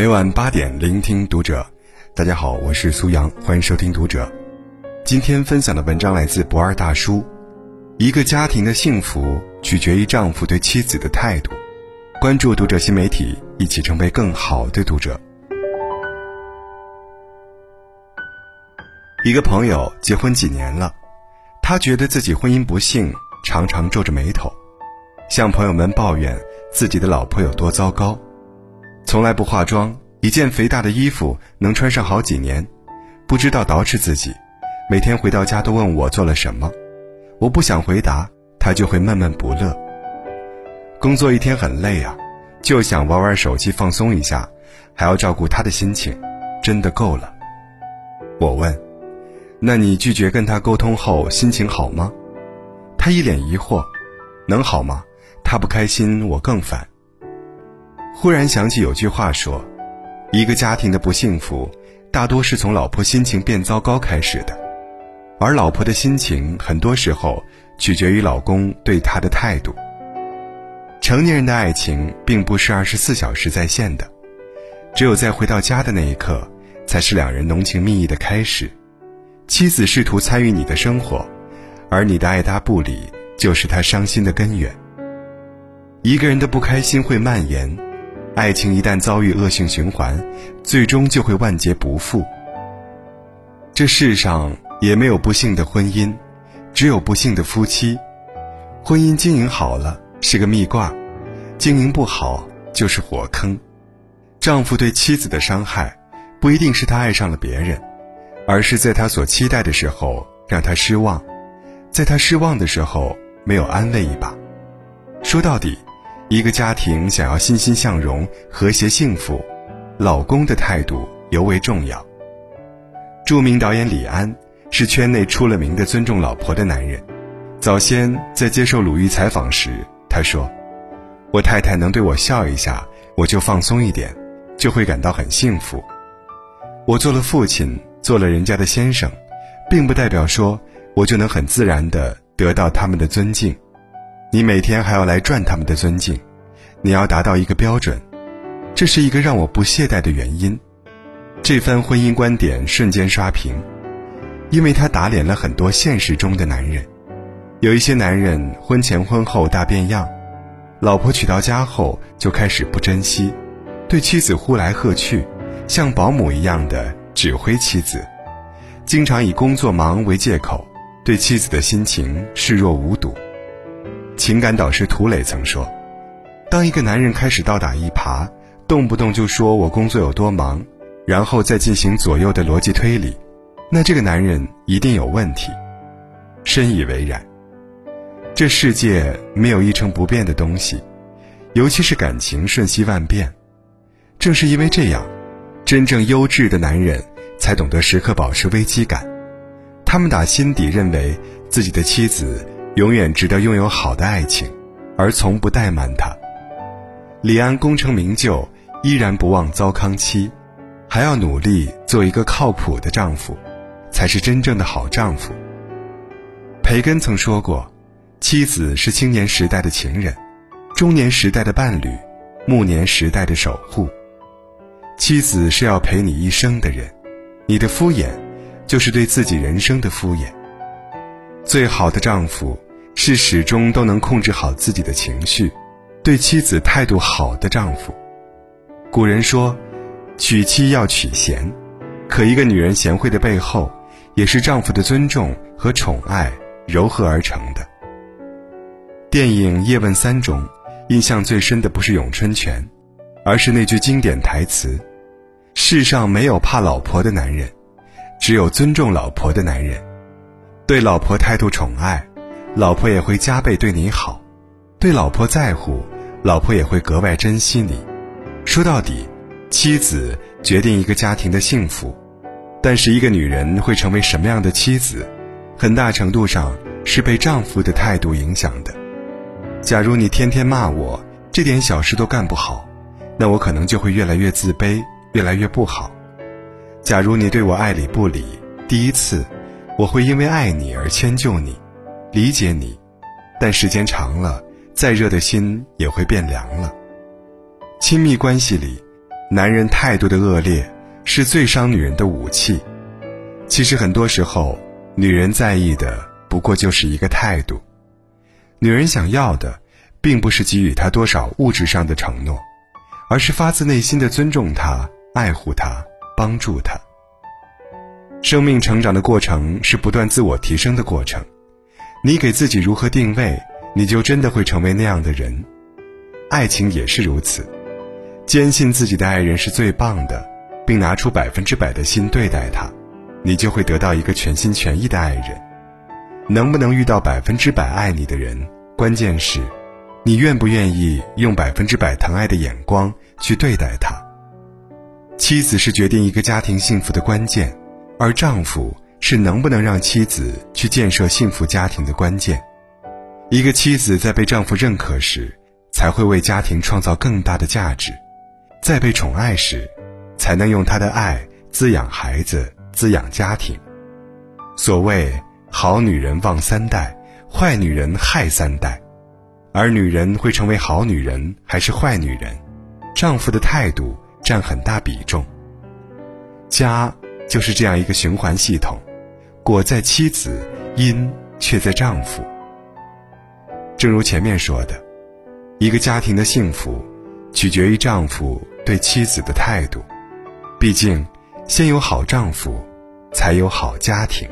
每晚八点，聆听读者。大家好，我是苏阳，欢迎收听读者。今天分享的文章来自不二大叔。一个家庭的幸福取决于丈夫对妻子的态度。关注读者新媒体，一起成为更好的读者。一个朋友结婚几年了，他觉得自己婚姻不幸，常常皱着眉头，向朋友们抱怨自己的老婆有多糟糕，从来不化妆，一件肥大的衣服能穿上好几年，不知道捯饬自己，每天回到家都问我做了什么，我不想回答，他就会闷闷不乐。工作一天很累啊，就想玩玩手机放松一下，还要照顾他的心情，真的够了。我问。那你拒绝跟他沟通后，心情好吗？他一脸疑惑，能好吗？他不开心，我更烦。忽然想起有句话说，一个家庭的不幸福，大多是从老婆心情变糟糕开始的，而老婆的心情很多时候取决于老公对她的态度。成年人的爱情并不是二十四小时在线的，只有在回到家的那一刻，才是两人浓情蜜意的开始。妻子试图参与你的生活，而你的爱答不理就是她伤心的根源。一个人的不开心会蔓延，爱情一旦遭遇恶性循环，最终就会万劫不复。这世上也没有不幸的婚姻，只有不幸的夫妻。婚姻经营好了是个蜜罐，经营不好就是火坑。丈夫对妻子的伤害，不一定是他爱上了别人。而是在他所期待的时候让他失望，在他失望的时候没有安慰一把。说到底，一个家庭想要欣欣向荣、和谐幸福，老公的态度尤为重要。著名导演李安是圈内出了名的尊重老婆的男人。早先在接受鲁豫采访时，他说：“我太太能对我笑一下，我就放松一点，就会感到很幸福。我做了父亲。”做了人家的先生，并不代表说我就能很自然的得到他们的尊敬。你每天还要来赚他们的尊敬，你要达到一个标准，这是一个让我不懈怠的原因。这番婚姻观点瞬间刷屏，因为他打脸了很多现实中的男人。有一些男人婚前婚后大变样，老婆娶到家后就开始不珍惜，对妻子呼来喝去，像保姆一样的。指挥妻子，经常以工作忙为借口，对妻子的心情视若无睹。情感导师涂磊曾说：“当一个男人开始倒打一耙，动不动就说我工作有多忙，然后再进行左右的逻辑推理，那这个男人一定有问题。”深以为然。这世界没有一成不变的东西，尤其是感情瞬息万变。正是因为这样。真正优质的男人才懂得时刻保持危机感，他们打心底认为自己的妻子永远值得拥有好的爱情，而从不怠慢她。李安功成名就，依然不忘糟糠妻，还要努力做一个靠谱的丈夫，才是真正的好丈夫。培根曾说过：“妻子是青年时代的情人，中年时代的伴侣，暮年时代的守护。”妻子是要陪你一生的人，你的敷衍，就是对自己人生的敷衍。最好的丈夫是始终都能控制好自己的情绪，对妻子态度好的丈夫。古人说，娶妻要娶贤，可一个女人贤惠的背后，也是丈夫的尊重和宠爱糅合而成的。电影《叶问三》中，印象最深的不是咏春拳，而是那句经典台词。世上没有怕老婆的男人，只有尊重老婆的男人。对老婆态度宠爱，老婆也会加倍对你好；对老婆在乎，老婆也会格外珍惜你。说到底，妻子决定一个家庭的幸福，但是一个女人会成为什么样的妻子，很大程度上是被丈夫的态度影响的。假如你天天骂我，这点小事都干不好，那我可能就会越来越自卑。越来越不好。假如你对我爱理不理，第一次，我会因为爱你而迁就你，理解你，但时间长了，再热的心也会变凉了。亲密关系里，男人态度的恶劣是最伤女人的武器。其实很多时候，女人在意的不过就是一个态度。女人想要的，并不是给予她多少物质上的承诺，而是发自内心的尊重她、爱护她、帮助她。生命成长的过程是不断自我提升的过程，你给自己如何定位，你就真的会成为那样的人。爱情也是如此，坚信自己的爱人是最棒的，并拿出百分之百的心对待他，你就会得到一个全心全意的爱人。能不能遇到百分之百爱你的人，关键是，你愿不愿意用百分之百疼爱的眼光去对待他。妻子是决定一个家庭幸福的关键。而丈夫是能不能让妻子去建设幸福家庭的关键。一个妻子在被丈夫认可时，才会为家庭创造更大的价值；在被宠爱时，才能用她的爱滋养孩子、滋养家庭。所谓“好女人旺三代，坏女人害三代”，而女人会成为好女人还是坏女人，丈夫的态度占很大比重。家。就是这样一个循环系统，果在妻子，因却在丈夫。正如前面说的，一个家庭的幸福，取决于丈夫对妻子的态度。毕竟，先有好丈夫，才有好家庭。